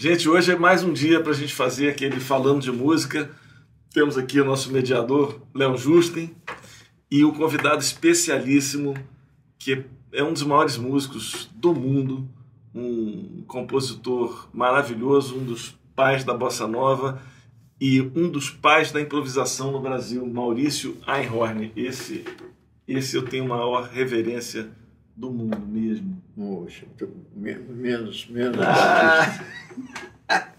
Gente, hoje é mais um dia para a gente fazer aquele falando de música. Temos aqui o nosso mediador, Léo Justin, e o convidado especialíssimo, que é um dos maiores músicos do mundo, um compositor maravilhoso, um dos pais da bossa nova e um dos pais da improvisação no Brasil, Maurício Einhorn. Esse, esse eu tenho maior reverência do mundo mesmo. Poxa, menos, menos. Ah.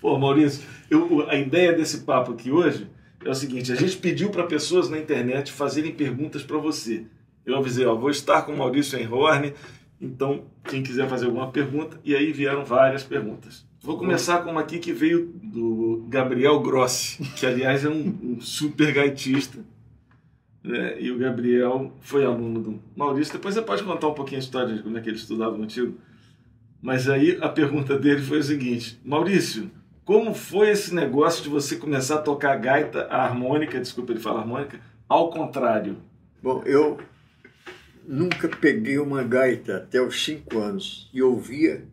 Pô, Maurício, eu, a ideia desse papo aqui hoje é o seguinte: a gente pediu para pessoas na internet fazerem perguntas para você. Eu avisei, ó, vou estar com o Maurício Enhorn, então quem quiser fazer alguma pergunta, e aí vieram várias perguntas. Vou começar com uma aqui que veio do Gabriel Grossi, que aliás é um, um super gaitista. Né? E o Gabriel foi aluno do Maurício. Depois você pode contar um pouquinho a história de como é que ele estudava contigo. Mas aí a pergunta dele foi o seguinte: Maurício, como foi esse negócio de você começar a tocar gaita, a harmônica, desculpa ele falar harmônica, ao contrário? Bom, eu nunca peguei uma gaita até os cinco anos e ouvia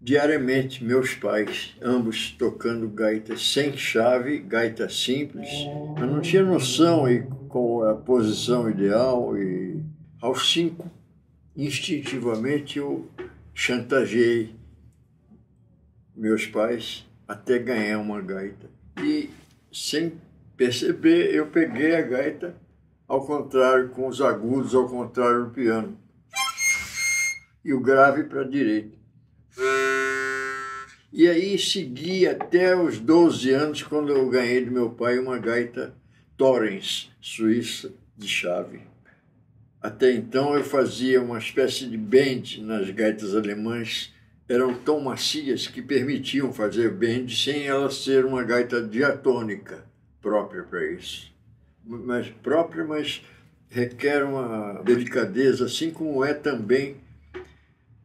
diariamente meus pais, ambos tocando gaita sem chave, gaita simples. Eu não tinha noção e com a posição ideal e aos cinco, instintivamente eu chantageei meus pais até ganhar uma gaita. E sem perceber, eu peguei a gaita ao contrário, com os agudos ao contrário do piano. E o grave para a direita. E aí segui até os 12 anos, quando eu ganhei do meu pai uma gaita Torrens, suíça, de chave. Até então eu fazia uma espécie de bend nas gaitas alemãs, eram tão macias que permitiam fazer bend sem ela ser uma gaita diatônica própria para isso. Mas própria, mas requer uma delicadeza, assim como é também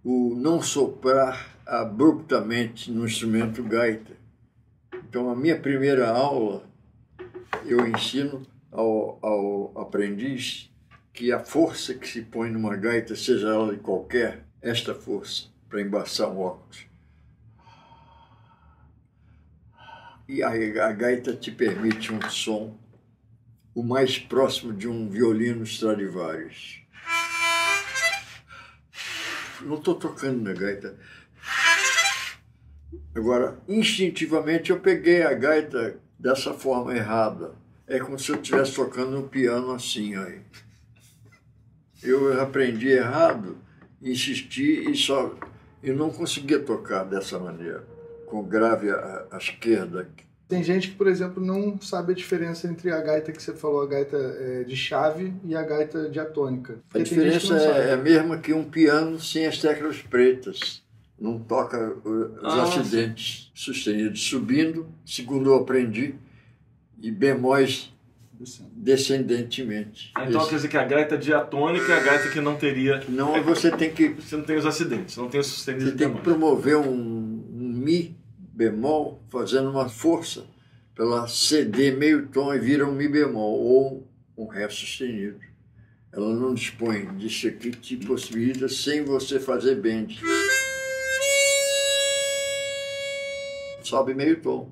o não soprar abruptamente no instrumento gaita. Então, a minha primeira aula, eu ensino ao, ao aprendiz que a força que se põe numa gaita, seja ela de qualquer, esta força, para embaçar um óculos. E a, a gaita te permite um som o mais próximo de um violino Stradivarius. Não estou tocando na gaita. Agora, instintivamente, eu peguei a gaita dessa forma errada. É como se eu estivesse tocando um piano assim aí. Eu aprendi errado, insisti e só eu não conseguia tocar dessa maneira, com grave à, à esquerda. Tem gente que, por exemplo, não sabe a diferença entre a gaita que você falou, a gaita é, de chave e a gaita diatônica. A diferença é, é a mesma que um piano sem as teclas pretas. Não toca os ah, acidentes sim. sustenidos subindo, segundo eu aprendi, e bemóis descendentemente. Então Esse. quer dizer que a gaita diatônica é a gaita que não teria. Não, é, você tem que. Você não tem os acidentes, não tem os sustenidos. Você tem que promover um, um Mi bemol fazendo uma força para ela ceder meio tom e vira um Mi bemol ou um Ré sustenido. Ela não dispõe disso aqui que te possibilita sem você fazer bend. Sobe meio tom.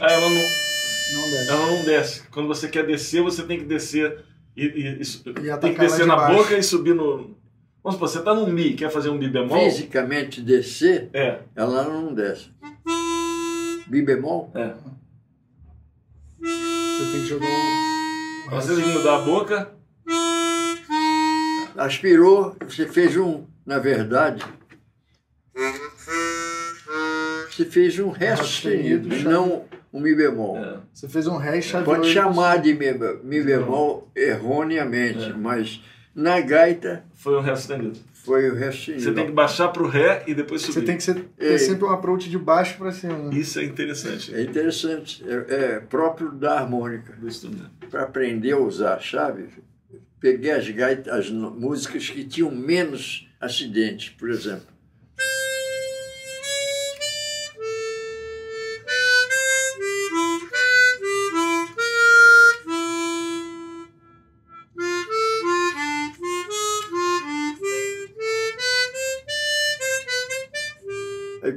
Ah, ela não, não desce. Ela não desce. Quando você quer descer, você tem que descer e, e, e, e tem que descer de na baixo. boca e subir no, Vamos supor, você está no Mi, quer fazer um Mi bemol? Fisicamente descer, é. ela não desce. Mi bemol? É. Você tem que jogar um. Você tem que mudar a boca. Aspirou, você fez um, na verdade. Você fez um Ré sustenido, não um Mi bemol. É. Você fez um Ré e. Pode chamar de Mi, mi bemol erroneamente, é. mas na gaita. Foi o Ré sustenido. Foi o Ré sustenido. Você tem que baixar para o Ré e depois subir. Você tem que ser, ter é. sempre um approach de baixo para cima. Né? Isso é interessante. É interessante. É, é próprio da harmônica. Do instrumento. Para aprender a usar a chave, peguei as gaitas, as músicas que tinham menos acidentes, por exemplo.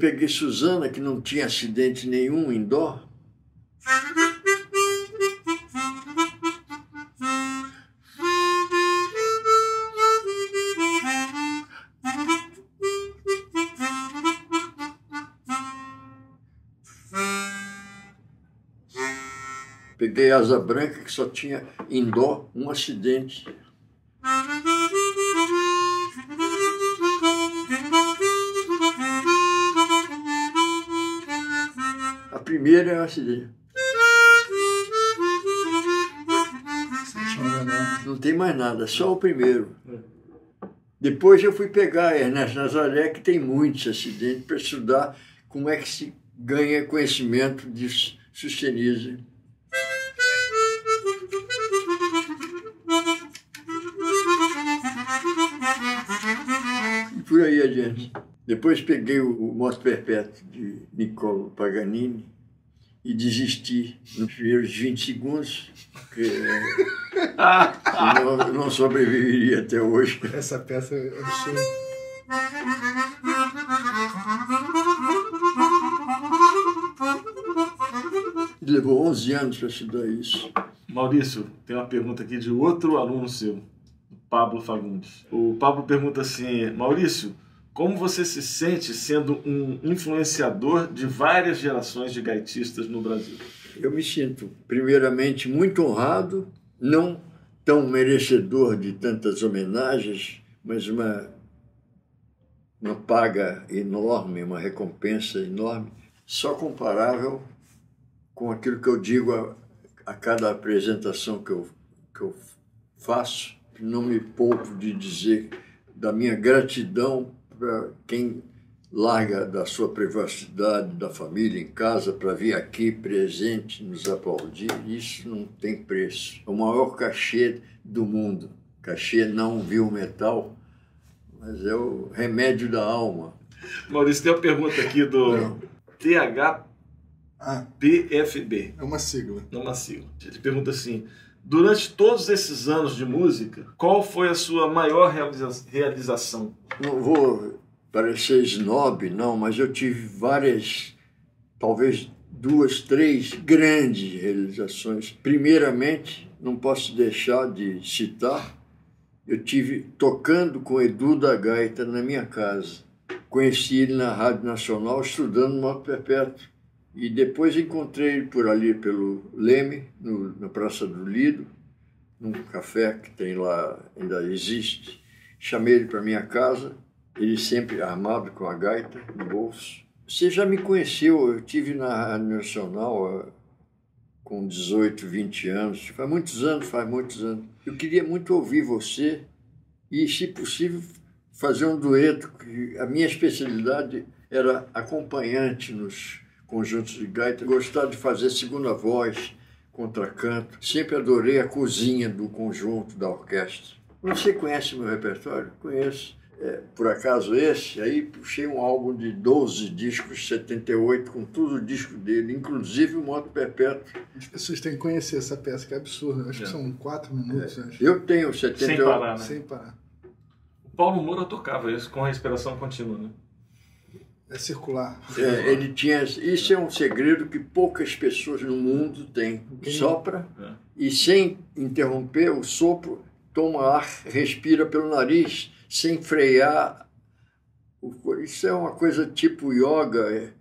Peguei Suzana, que não tinha acidente nenhum em dó. Peguei Asa Branca, que só tinha em dó um acidente. A primeira é o acidente. Não tem mais nada, só o primeiro. Depois eu fui pegar Ernesto Nazaré, que tem muitos acidentes, para estudar como é que se ganha conhecimento de sustenismo. E por aí adiante. Depois peguei o, o Moto Perpétuo de Niccolo Paganini e desisti nos primeiros 20 segundos, porque eu não, não sobreviveria até hoje. Essa peça é absurda. Levou 11 anos para estudar isso. Maurício, tem uma pergunta aqui de outro aluno seu, Pablo Fagundes. O Pablo pergunta assim: Maurício, como você se sente sendo um influenciador de várias gerações de gaitistas no Brasil? Eu me sinto, primeiramente, muito honrado, não tão merecedor de tantas homenagens, mas uma, uma paga enorme, uma recompensa enorme, só comparável com aquilo que eu digo a, a cada apresentação que eu, que eu faço. Não me poupo de dizer da minha gratidão quem larga da sua privacidade, da família em casa, para vir aqui presente, nos aplaudir, isso não tem preço. É o maior cachê do mundo. Cachê não viu metal, mas é o remédio da alma. Maurício, tem uma pergunta aqui do Não. Ah, THPFB. é uma sigla. Não uma sigla. Ele pergunta assim: durante todos esses anos de música, qual foi a sua maior realiza- realização? Não vou parecer snob, não, mas eu tive várias, talvez duas, três grandes realizações. Primeiramente, não posso deixar de citar, eu tive tocando com Edu da Gaita na minha casa. Conheci ele na Rádio Nacional estudando Moto Perpétuo. E depois encontrei ele por ali, pelo Leme, no, na Praça do Lido, num café que tem lá, ainda existe. Chamei ele para minha casa, ele sempre armado com a gaita no bolso. Você já me conheceu, eu tive na Nacional ah, com 18, 20 anos, faz muitos anos, faz muitos anos. Eu queria muito ouvir você e, se possível, fazer um dueto, a minha especialidade era acompanhante nos conjuntos de gaita, gostar de fazer segunda voz, contracanto. Sempre adorei a cozinha do conjunto, da orquestra. Você conhece meu repertório? Conheço. É, por acaso esse, aí puxei um álbum de 12 discos, 78, com tudo o disco dele, inclusive o Moto Perpétuo. As pessoas têm que conhecer essa peça, que é absurda. Acho É. que são quatro minutos, acho. Eu tenho Sem 78. parar, né? Sem parar. O Paulo Moura tocava isso com a respiração contínua, né? É circular. É, ele tinha. Isso é um segredo que poucas pessoas no mundo têm. Quem- Sopra É. e sem interromper o sopro, toma ar, respira pelo nariz, sem frear. Isso é uma coisa tipo yoga, é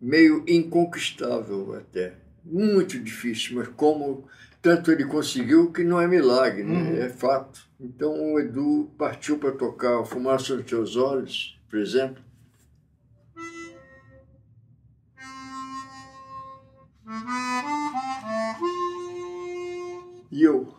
meio inconquistável até. Muito difícil, mas como tanto ele conseguiu que não é milagre, né? Uhum. é fato. Então o Edu partiu para tocar Fumaça nos Teus Olhos, por exemplo. E eu.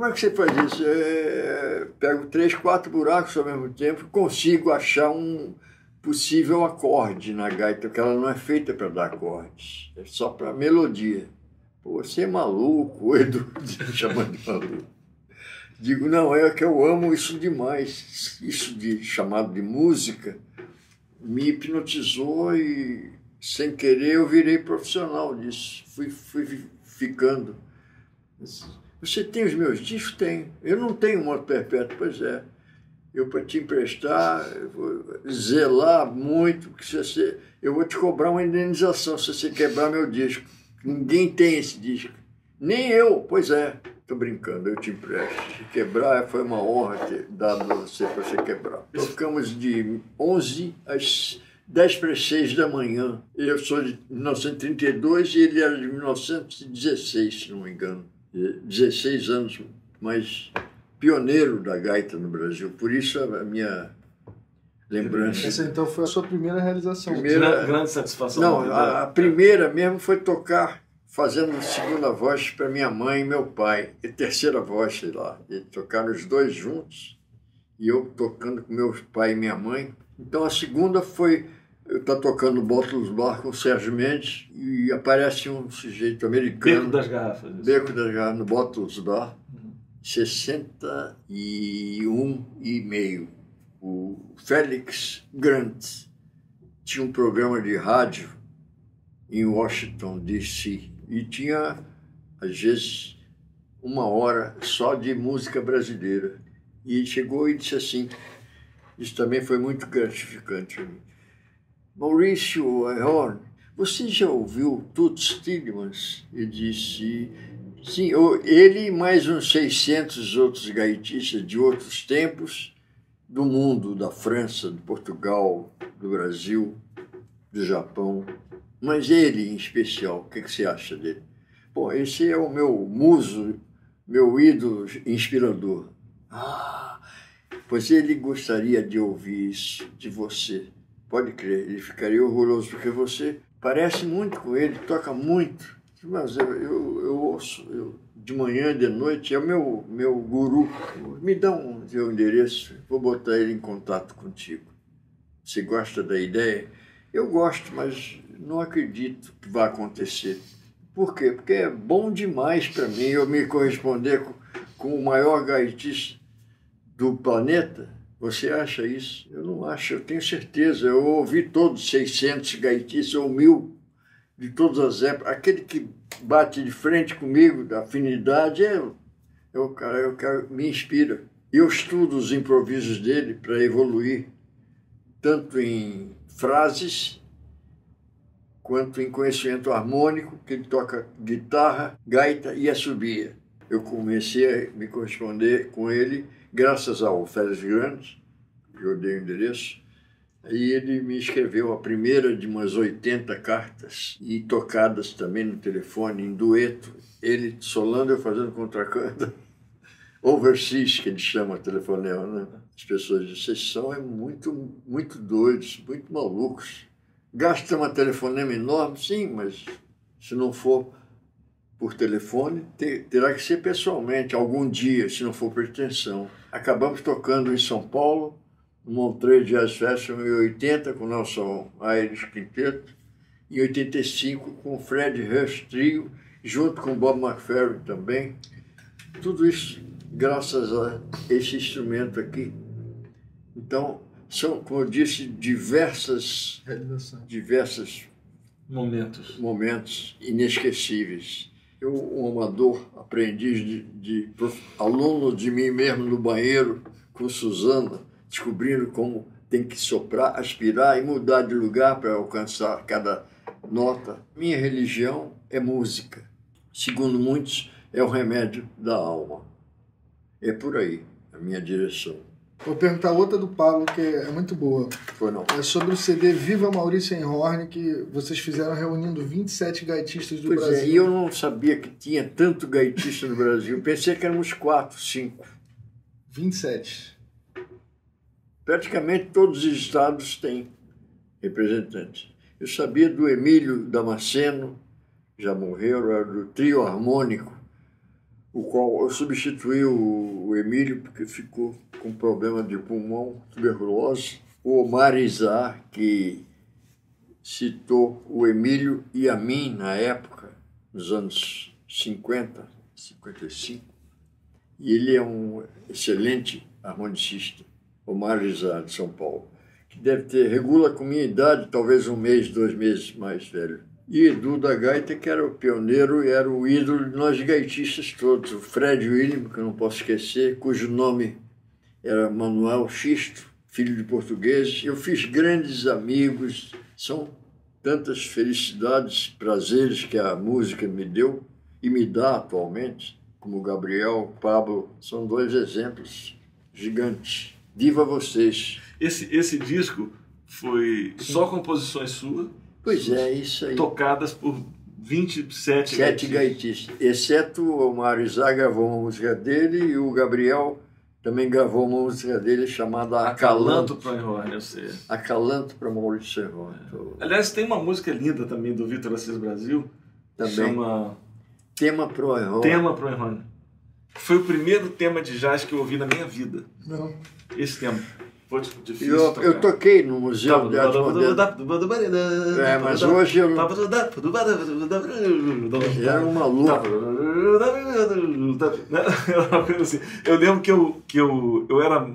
Como é que você faz isso? É, pego três, quatro buracos ao mesmo tempo consigo achar um possível acorde na gaita, porque ela não é feita para dar acordes, é só para melodia. Pô, você é maluco, o Edu chamando de maluco. Digo, não, é que eu amo isso demais, isso de chamado de música, me hipnotizou e, sem querer, eu virei profissional disso. Fui, fui ficando. Você tem os meus discos? Tenho. Eu não tenho moto perpétuo, pois é. Eu, para te emprestar, vou zelar muito, porque se você, eu vou te cobrar uma indenização se você quebrar meu disco. Ninguém tem esse disco. Nem eu, pois é. Tô brincando, eu te empresto. Se quebrar, foi uma honra ter dado a você para você quebrar. Tocamos de 11 às 10 para 6 da manhã. Eu sou de 1932 e ele era de 1916, se não me engano. 16 anos, mas pioneiro da gaita no Brasil. Por isso a minha lembrança. Essa então foi a sua primeira realização. Primeira... Grande satisfação. Não, a, a primeira mesmo foi tocar fazendo segunda voz para minha mãe e meu pai, e terceira voz, sei lá. E tocaram os dois juntos, e eu tocando com meu pai e minha mãe. Então a segunda foi eu tá tocando Bottles Bar com o Sérgio Mendes e aparece um sujeito americano. Beco das Garrafas. Beco das Garrafas, no Bottles Bar, uhum. 61 e meio. O Félix Grant tinha um programa de rádio em Washington, D.C e tinha, às vezes, uma hora só de música brasileira. E chegou e disse assim, isso também foi muito gratificante para mim. Maurício Horn, você já ouviu Toots Tillemans? E disse, sim, ele e mais uns 600 outros gaitistas de outros tempos, do mundo, da França, de Portugal, do Brasil, do Japão, mas ele, em especial, o que, que você acha dele? Bom, esse é o meu muso, meu ídolo inspirador. Ah, pois ele gostaria de ouvir isso de você. Pode crer, ele ficaria orgulhoso, porque você parece muito com ele, toca muito. Mas eu, eu, eu ouço eu, de manhã, de noite, é o meu, meu guru. Me dá um seu endereço, vou botar ele em contato contigo. Você gosta da ideia? Eu gosto, mas não acredito que vai acontecer. Por quê? Porque é bom demais para mim eu me corresponder com, com o maior gaitista do planeta. Você acha isso? Eu não acho, eu tenho certeza. Eu ouvi todos 600 gaitistas ou mil de todas as épocas. Aquele que bate de frente comigo, da afinidade, é, é o cara, é o cara me inspira. Eu estudo os improvisos dele para evoluir, tanto em frases quanto em conhecimento harmônico, que ele toca guitarra, gaita e assobia. Eu comecei a me corresponder com ele graças ao Félix Grande, que eu dei o endereço, e ele me escreveu a primeira de umas 80 cartas e tocadas também no telefone, em dueto, ele solando, eu fazendo contracanta. Overseas, que ele chama telefonema, né? As pessoas dizem, vocês são é muito, muito doidos, muito malucos Gasta uma telefonema enorme, sim, mas se não for por telefone, terá que ser pessoalmente, algum dia, se não for pretensão. Acabamos tocando em São Paulo, no Montreux Jazz Festival em 80 com o Nelson Aires Quinteto, em 85 com o Fred Rush Trio, junto com o Bob McFerrin também. Tudo isso graças a esse instrumento aqui. Então, são, como eu disse, diversas, diversas momentos. momentos inesquecíveis. Eu, um amador, aprendiz de, de aluno de mim mesmo no banheiro com Suzana, descobrindo como tem que soprar, aspirar e mudar de lugar para alcançar cada nota. Minha religião é música. Segundo muitos, é o remédio da alma. É por aí a minha direção. Vou perguntar outra do Pablo, que é muito boa. Foi não. É sobre o CD Viva Maurício Enhorn, que vocês fizeram reunindo 27 gaitistas do pois Brasil. É, e eu não sabia que tinha tanto gaitista no Brasil. Pensei que éramos quatro, cinco. 27. Praticamente todos os estados têm representantes. Eu sabia do Emílio Damasceno, já morreu, era do trio harmônico o qual eu substituí o, o Emílio, porque ficou com problema de pulmão, tuberculose. O Omar Izá, que citou o Emílio e a mim na época, nos anos 50, 55. E ele é um excelente harmonicista, Omar Izá, de São Paulo. que deve ter, regula com minha idade, talvez um mês, dois meses mais velho. E Edu da Gaita, que era o pioneiro e era o ídolo de nós gaitistas todos. O Fred William, que eu não posso esquecer, cujo nome era Manuel Xisto, filho de portugueses. Eu fiz grandes amigos, são tantas felicidades, prazeres que a música me deu e me dá atualmente, como Gabriel, Pablo, são dois exemplos gigantes. Viva vocês! Esse, esse disco foi só composições suas? Pois é, isso aí. Tocadas por 27 Sete gaitistas. gaitistas, exceto o Mário Zá gravou uma música dele e o Gabriel também gravou uma música dele chamada Acalanto Acalanto. para Enrone, eu sei. Acalanto para Maurício Serrone. Aliás, tem uma música linda também do Vitor Assis Brasil, que Também. chama Tema pro Enrone. Tema pro Enrone. Foi o primeiro tema de jazz que eu ouvi na minha vida. Não. Esse tema. Foi difícil Eu, tocar. eu toquei no Museu de Arte Moderna. É, mas hoje eu não- Era um uma coisa assim. Eu lembro que eu, que eu, eu era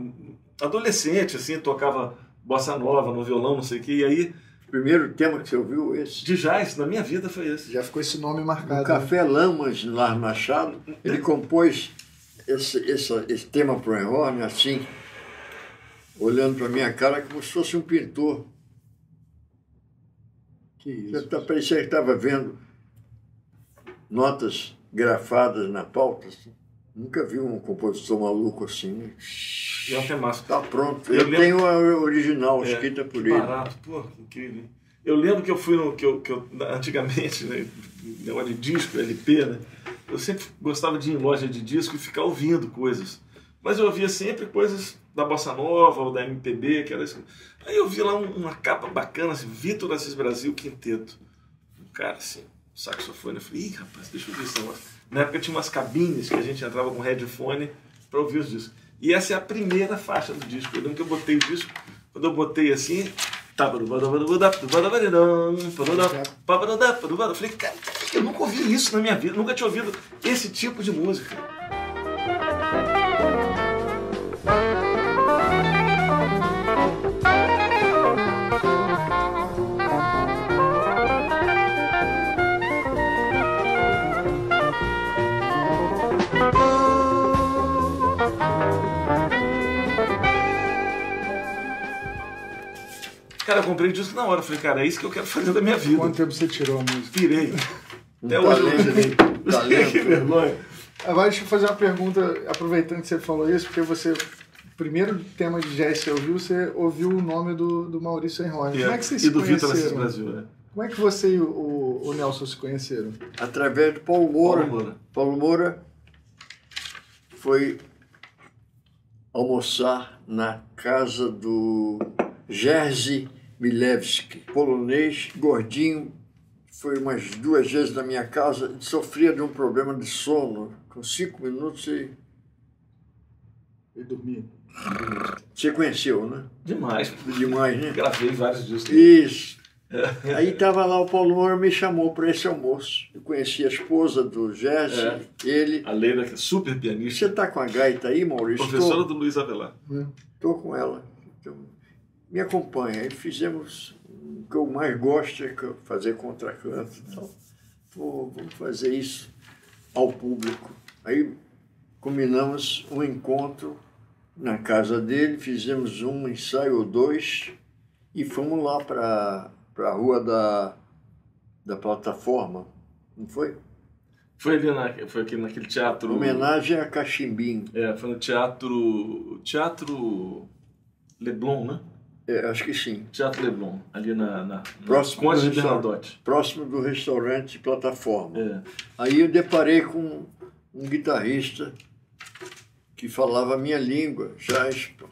adolescente, assim, tocava bossa nova no violão, não sei o que, e aí, O primeiro tema que você ouviu, esse. de jazz, na minha vida foi esse. Já ficou esse nome O marcado. Café Lamas, lá Machado, ele compôs esse, esse, esse tema pro Enrone assim, olhando para minha cara como se fosse um pintor. Que isso. tá, parecia que estava vendo notas grafadas na pauta. assim. Nunca vi um compositor maluco assim. É um temaço. Está pronto. Eu Eu, lembro- tenho a original É, escrita por ele. Barato, pô, que incrível. Eu lembro que eu fui no. Que eu, que eu, antigamente, né, negócio de disco, LP, né? Eu sempre gostava de ir em loja de disco e ficar ouvindo coisas. Mas eu ouvia sempre coisas da Bossa Nova ou da MPB, que era isso. Aí eu vi lá um- uma capa bacana, assim, Vitor Assis Brasil Quinteto. Um cara assim, saxofone. Eu falei, ih, rapaz, deixa eu ver negócio. Na época tinha umas cabines que a gente entrava com headphone para ouvir os discos. E essa é a primeira faixa do disco. Eu lembro que eu botei o disco, quando eu botei assim. Eu falei, cara, eu nunca ouvi isso na minha vida, nunca tinha ouvido esse tipo de música. Cara, eu comprei o disco na hora. Falei, cara, é isso que eu quero fazer da minha vida. Quanto tempo você tirou a música? Pirei. Até hoje talento, tirei. talento. que vergonha. Agora deixa eu fazer uma pergunta, aproveitando que você falou isso, porque você, o primeiro tema de jazz que você ouviu, você ouviu o nome do, do Maurício Henrone. Como é que vocês e se do Vitor Assis conheceram? Brasil, né? Como é que você e o, o, o Nelson se conheceram? Através do Paulo Moura. Paulo Moura. Paulo Moura foi almoçar na casa do Jerzy Milewski, polonês, gordinho, foi umas duas vezes na minha casa, sofria de um problema de sono. Com cinco minutos e Ele dormia. você conheceu, né? Demais. Demais, né? Gravei vários discos. Isso. Aí estava lá o Paulo Moura me chamou para esse almoço. Eu conheci a esposa do Jerzy, É. ele. A Leila, que é super pianista, Você está com a gaita aí, Maurício? professora Tô. do Luiz Avelar. Estou com ela. Então, me acompanha. Aí fizemos o que eu mais gosto, é fazer contracanto e tal. Pô, vamos fazer isso ao público. Aí combinamos um encontro na casa dele, fizemos um ensaio ou dois e fomos lá para a rua da, da plataforma, não foi? Foi ali na, foi aqui naquele teatro. Homenagem a Cachimbim. É, foi no teatro. Teatro Leblon, né? É, acho que sim. Teatro Leblon, ali na. na Próximo Conde do. Bernadotte. Próximo do restaurante plataforma. É. Aí eu deparei com um guitarrista que falava a minha língua, já expo-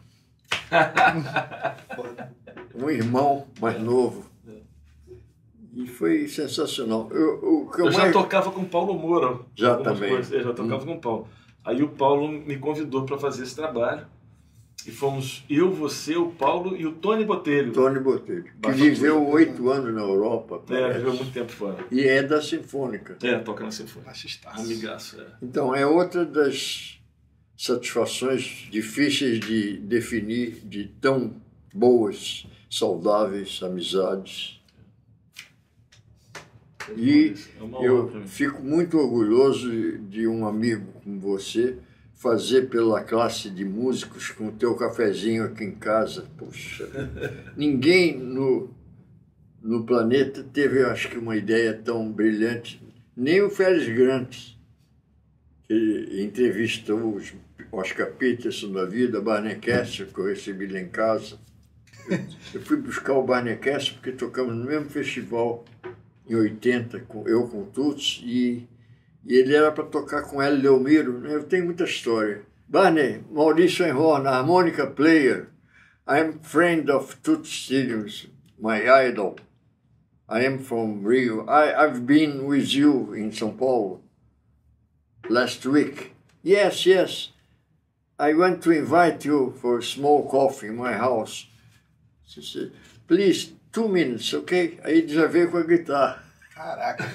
um irmão mais novo. E foi sensacional. Eu, que eu Eu já mais- tocava com o Paulo Moura. Já também. coisas. Eu já tocava com o Paulo. Aí o Paulo me convidou para fazer esse trabalho. E fomos eu, você, o Paulo e o Tony Botelho. Tony Botelho, que viveu oito anos na Europa. É, viveu muito tempo fora. E é da Sinfônica. É, toca na Sinfônica. Baxistaço. Amigaço, é. Então, é outra das satisfações difíceis de definir, de tão boas, saudáveis amizades. E É honra pra eu fico muito orgulhoso de um amigo como você fazer pela classe de músicos com o teu cafezinho aqui em casa. Poxa, ninguém no, no planeta teve, acho que, uma ideia tão brilhante. Nem o Félix Grant, que entrevistou os Oscar Peterson da vida, Barney Kessler, que eu recebi lá em casa. Eu fui buscar o Barney Kessler porque tocamos no mesmo festival em 80, com, eu com o Tuts, e, e ele era para tocar com Hélio Delmiro. Né? Eu tenho muita história. Barney, Maurício Enhorn, harmonica player. I'm friend of Toots Stevens, my idol. I am from Rio. I, I've been with you in São Paulo last week. Yes, yes. I want to invite you for a small coffee in my house. She said, please, two minutes, ok? Aí ele já veio com a guitarra. Caraca.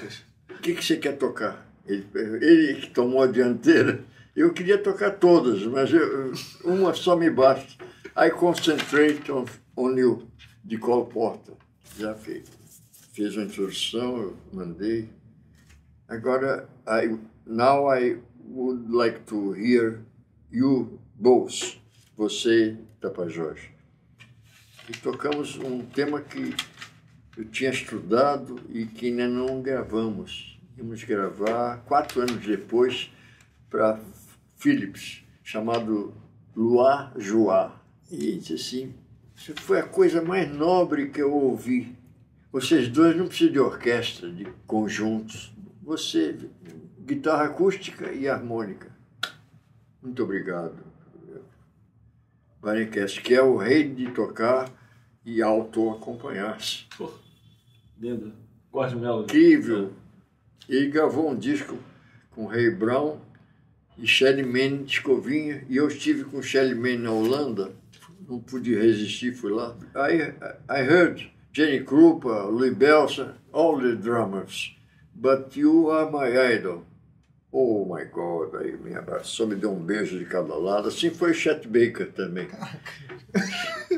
O que, que você quer tocar? Ele, ele que tomou a dianteira. Eu queria tocar todas, mas eu- uma só me basta. I concentrate on, on you, de Cole Porter. Já fez. Fez uma introdução, eu mandei. Agora, I, now I would like to hear you both, você Tapajós. E tocamos um tema que eu tinha estudado e que ainda não gravamos. Íamos gravar quatro anos depois para Philips, chamado Luar Joá. E disse assim, isso foi a coisa mais nobre que eu ouvi. Vocês dois não precisam de orquestra, de conjuntos. Você, guitarra acústica e harmônica. Muito obrigado. Varecast, que é o rei de tocar e auto-acompanhar-se. Lindo. Guarde Melody. Incrível. Ele gravou um disco com Ray Brown e Shelly Man Escovinha. E eu estive com Shelly Man na Holanda. Não pude resistir, fui lá. I, I heard Jenny Krupa, Louis Belson, all the drummers. But you are my idol. Oh my God. Aí me abraçou, me deu um beijo de cada lado. Assim foi Chet Baker também.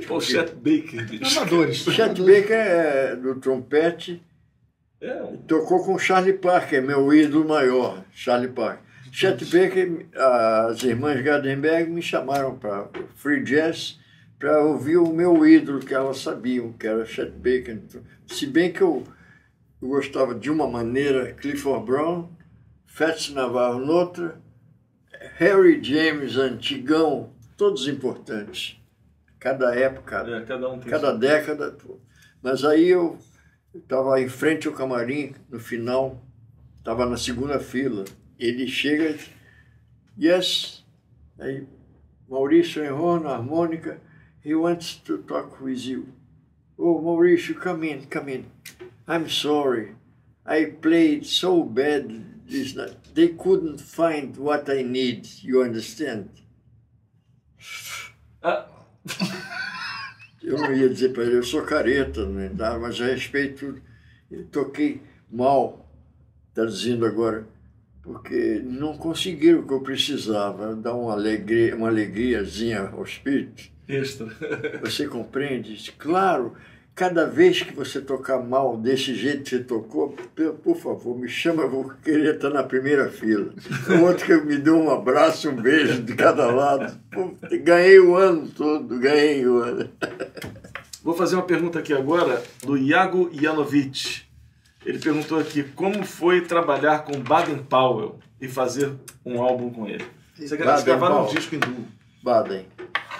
Pô, o Chet Baker. Amadores. Chet. Baker é do trompete. É, Tocou com Charlie Parker, meu ídolo maior, Charlie Parker. Chet Baker, as irmãs Gardenberg me chamaram para Free Jazz para ouvir o meu ídolo, que elas sabiam que era Chet Baker. Se bem que eu, eu gostava de uma maneira, Clifford Brown, Fats Navarro noutra, Harry James antigão, todos importantes. Cada época, é, cada um cada década. Mas aí eu estava em frente ao camarim, no final, estava na segunda fila. Ele chega yes, aí Maurício Enron, na harmônica, he wants to talk with you. Oh, Maurício, come in, come in. I'm sorry, I played so bad this night. They couldn't find what I need, you understand? Ah, Eu não ia dizer para ele, eu sou careta, né? Mas a respeito. Eu toquei mal, traduzindo agora, porque não conseguiram o que eu precisava, dar uma, alegria, uma alegriazinha ao espírito. extra. Você compreende? Claro, cada vez que você tocar mal desse jeito que você tocou, por, favor, me chama, eu vou querer estar na primeira fila. O outro que me deu um abraço, um beijo de cada lado. Pô, ganhei o ano todo, ganhei o ano. Vou fazer uma pergunta aqui agora do Iago Janovic. Ele perguntou aqui como foi trabalhar com Baden Powell e fazer um álbum com ele. Você gravaram um disco em duo. Baden.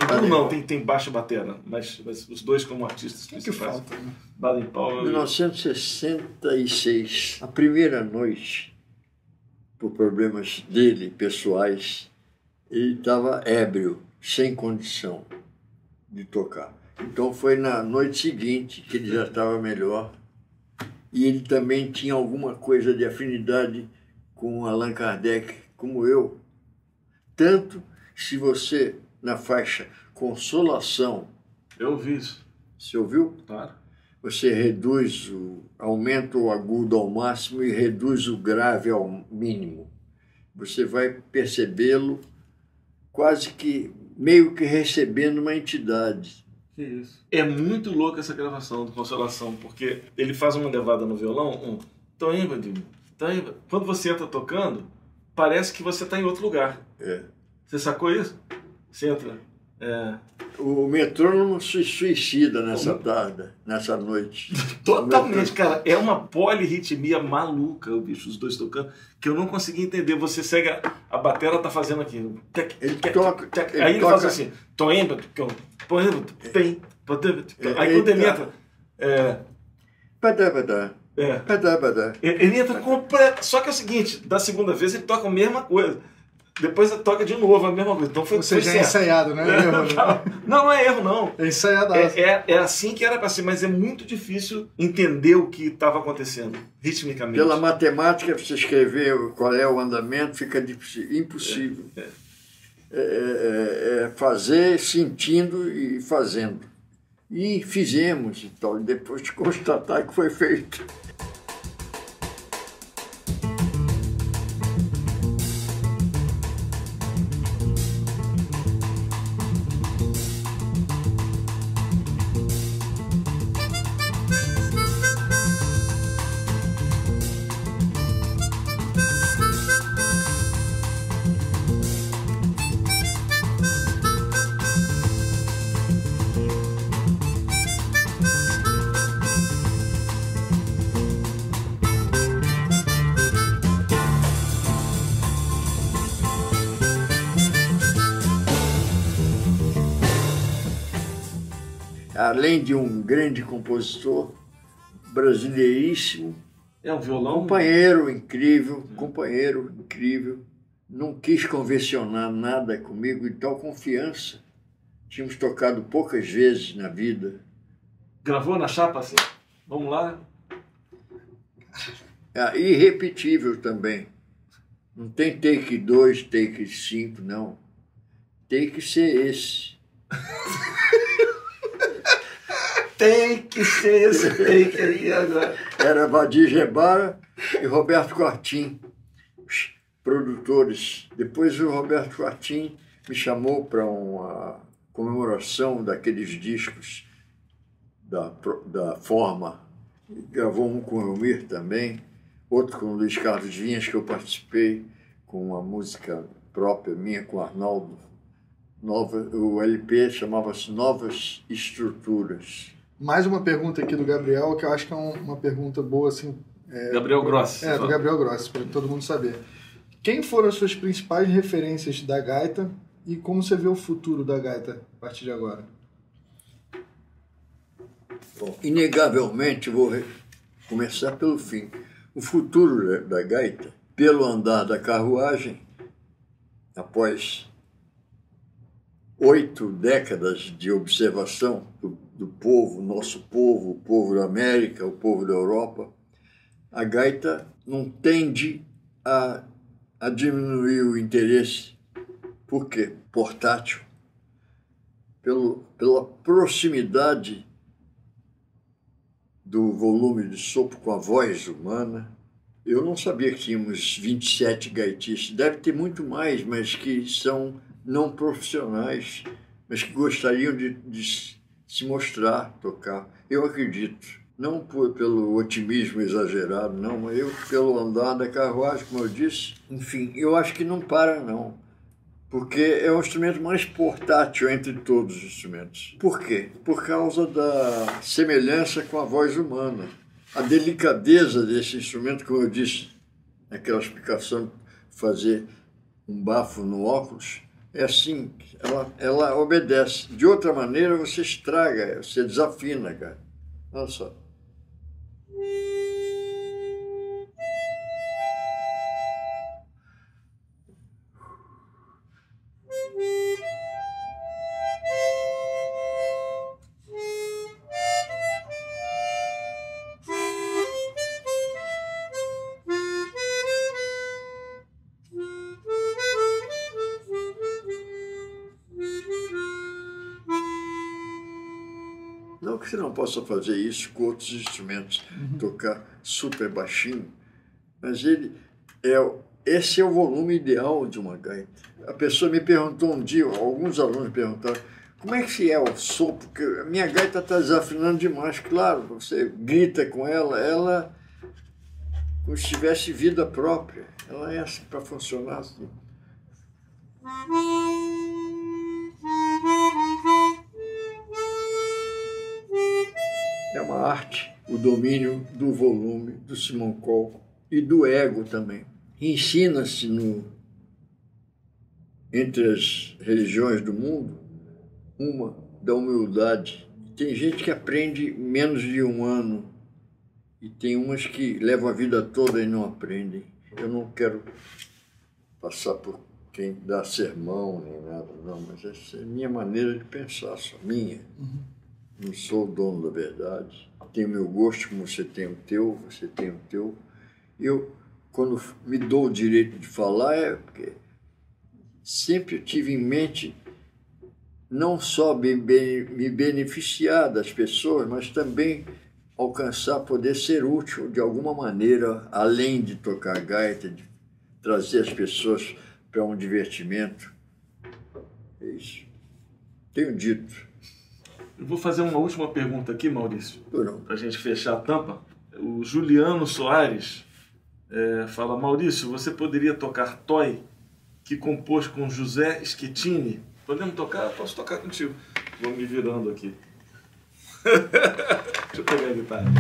Baden não, tem, tem baixo e batera, mas, mas os dois como artistas que principais. falta? né? Baden Powell. e- 1966, a primeira noite, por problemas dele, pessoais, ele estava ébrio, sem condição de tocar. Então foi na noite seguinte que ele já estava melhor. E ele também tinha alguma coisa de afinidade com Allan Kardec, como eu. Tanto se você, na faixa Consolação, Eu ouvi isso, você ouviu? claro. você reduz o aumenta o agudo ao máximo e reduz o grave ao mínimo. Você vai percebê-lo quase que meio que recebendo uma entidade. Que isso. É muito louca essa gravação do Consolação, porque ele faz uma levada no violão, um tô indo. Quando você entra tocando, parece que você está em outro lugar. É. Você sacou isso? Você entra. É, O metrônomo se suicida nessa tarde, nessa noite. Totalmente, cara. É uma polirritmia maluca, o bicho, os dois tocando, que eu não consegui entender. Você segue a, a batera tá fazendo aqui. Ele toca- Aí ele faz assim, tô indo, tô indo, tem, tô indo. Aí quando ele ele- entra, é, Padá, padá, é, padá, padá. ele entra completo. Só que é o seguinte, da segunda vez ele toca a mesma coisa. Depois toca de novo a mesma coisa. Então foi, Ou foi seja, é certo. ensaiado, né? Erro, né? Não, não é erro, não. É ensaiado. É, é, é assim que era para ser, mas é muito difícil entender o que estava acontecendo ritmicamente. Pela matemática, você escrever qual é o andamento fica difícil- impossível. É, é. É, é- é fazer sentindo e fazendo. E fizemos, então, depois de constatar que foi feito. Além de um grande compositor, brasileiríssimo, É um violão. companheiro incrível, companheiro incrível, não quis convencionar nada comigo de tal confiança. Tínhamos tocado poucas vezes na vida. Gravou na chapa assim? Vamos lá. É irrepetível também. Não tem take 2, take 5, não. Tem que ser esse. Tem que ser esse take aí agora. Era Vadir Gebara e Roberto Quartim, os produtores. Depois o Roberto Quartim me chamou para uma comemoração daqueles discos da, da Forma. Gravou um com o Elmir também, outro com o Luiz Carlos Vinhas, que eu participei com uma música própria minha com o Arnaldo. Nova, o LP chamava-se Novas Estruturas. Mais uma pergunta aqui do Gabriel, que eu acho que é um- uma pergunta boa, assim. Gabriel Grossi. É, do Gabriel Grossi, para todo mundo saber. Quem foram as suas principais referências da gaita e como você vê o futuro da gaita a partir de agora? Bom, inegavelmente, vou começar pelo fim. O futuro da- da gaita, pelo andar da carruagem, após oito décadas de observação do, do povo, nosso povo, o povo da América, o povo da Europa, a gaita não tende a, a diminuir o interesse. Por quê? Portátil. Pelo, pela proximidade do volume de sopro com a voz humana. Eu não sabia que tínhamos 27 gaitistas. Deve ter muito mais, mas que são não profissionais, mas que gostariam de, de se mostrar, tocar. Eu acredito. Não por, pelo otimismo exagerado, não, mas eu pelo andar da carruagem, como eu disse. Enfim, eu acho que não para, não. Porque é o instrumento mais portátil entre todos os instrumentos. Por quê? Por causa da semelhança com a voz humana. A delicadeza desse instrumento, como eu disse naquela explicação, fazer um bafo no óculos, é assim, ela, ela obedece. De outra maneira, você estraga, você desafina, cara. Olha só. Possa fazer isso com outros instrumentos, tocar super baixinho, mas ele é esse é o volume ideal de uma gaita. A pessoa me perguntou um dia, alguns alunos me perguntaram, como é que é o som? Porque a minha gaita está desafinando demais, claro. Você grita com ela, ela como se tivesse vida própria. Ela é assim para funcionar assim. Arte, o domínio do volume, do Simoncol e do ego também. Ensina-se no entre as religiões do mundo uma da humildade. Tem gente que aprende menos de um ano e tem umas que levam a vida toda e não aprendem. Eu não quero passar por quem dá sermão nem nada, não, mas essa é a minha maneira de pensar, só minha. Uhum. Não sou o dono da verdade. Tenho meu gosto como você tem o teu, você tem o teu. Eu, quando me dou o direito de falar, é porque sempre tive em mente não só me, me beneficiar das pessoas, mas também alcançar poder ser útil de alguma maneira, além de tocar gaita, de trazer as pessoas para um divertimento. É isso. Tenho dito. Eu vou fazer uma última pergunta aqui, Maurício, para a gente fechar a tampa. O Juliano Soares é, fala: Maurício, você poderia tocar Toy, que compôs com José Schettini? Podemos tocar? Posso tocar contigo. Vou me virando aqui. Deixa eu pegar a guitarra.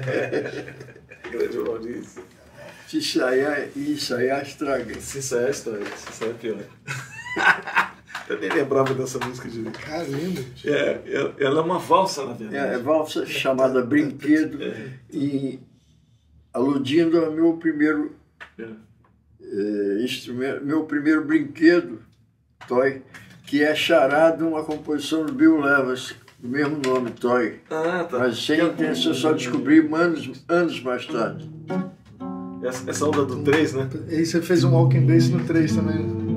Grande Maurício. Se ensaiar, ensaiar estraga. É história, se ensaiar é pior. Eu nem lembrava dessa música de. Caramba. É, ela é uma valsa, na É, é verdade. valsa chamada Brinquedo, e aludindo ao meu primeiro É. eh, instrumento, meu primeiro brinquedo, Toy, que é charado uma composição do Bill Levas, do mesmo nome, Toy. Ah, tá. Mas sem intenção, eu só descobri anos, anos mais tarde. Essa, essa onda do 3, né? E aí você fez um walking bass no 3 também. né?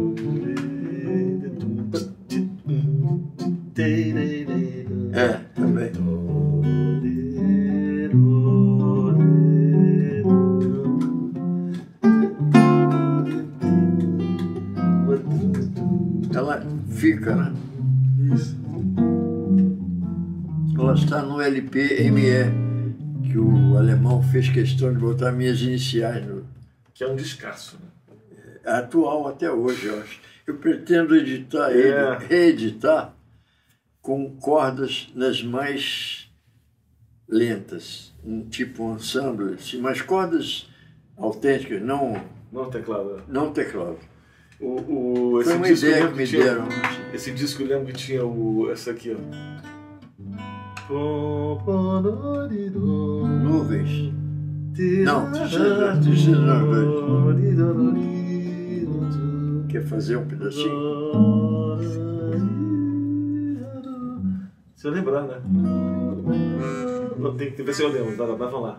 No LP ME, que o alemão fez questão de botar minhas iniciais no, Que é um descasso, né? é atual até hoje, eu acho. Eu pretendo editar É. ele, reeditar com cordas nas mais lentas, um tipo um ensemble, assim, mas cordas autênticas, não, Não, teclado. né? não teclado. O, o, Foi uma ideia que me tinha- deram. Esse disco eu lembro que tinha o. Essa aqui, ó. Nuvens. Não, não, Quer fazer um pedacinho? Se eu lembrar, né? Tem que ver se eu lembro. Vai vai lá.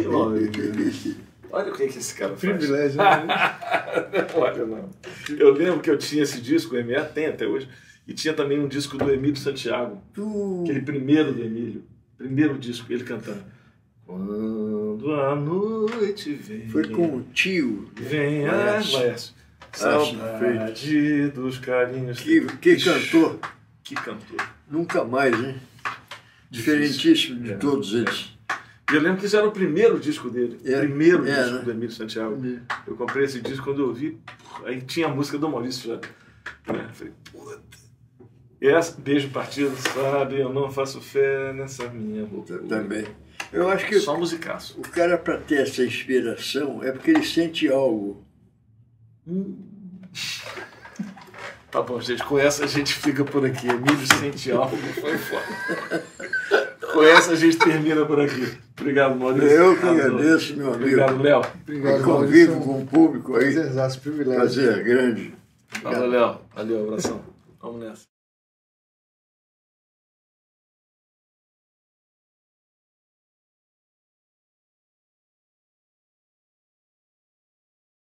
Ih. Olha o que, que esse cara faz. Privilégio, né? Olha, não. Eu lembro que eu tinha esse disco, o MR tem até hoje, e tinha também um disco do Emílio Santiago, Tu- aquele primeiro do Emílio, primeiro disco, ele cantando. Quando a noite vem. Foi com o tio. Vem a Saudade dos carinhos. Que, que cantor. Que cantor. Nunca mais, hein? Diferentíssimo de É, todos eles. E eu lembro que esse era o primeiro disco dele. É, primeiro é, disco né? do Emílio Santiago. Eu comprei esse disco quando eu vi. Aí tinha a música do Maurício já. Né? Falei, puta. Essa, beijo partido, sabe? Eu não faço fé nessa minha loucura. Também. Eu acho que Só musicaço. o cara, para ter essa inspiração, é porque ele sente algo. Tá bom, gente. Com essa a gente fica por aqui. Emílio sente algo, foi foda. Com essa a gente termina por aqui. Obrigado, Maurício. Eu que agradeço, meu amigo. Obrigado, Léo. Obrigado, Maurício. com o público aí. Prazer grande. Valeu, Léo. Valeu, abração. Vamos nessa.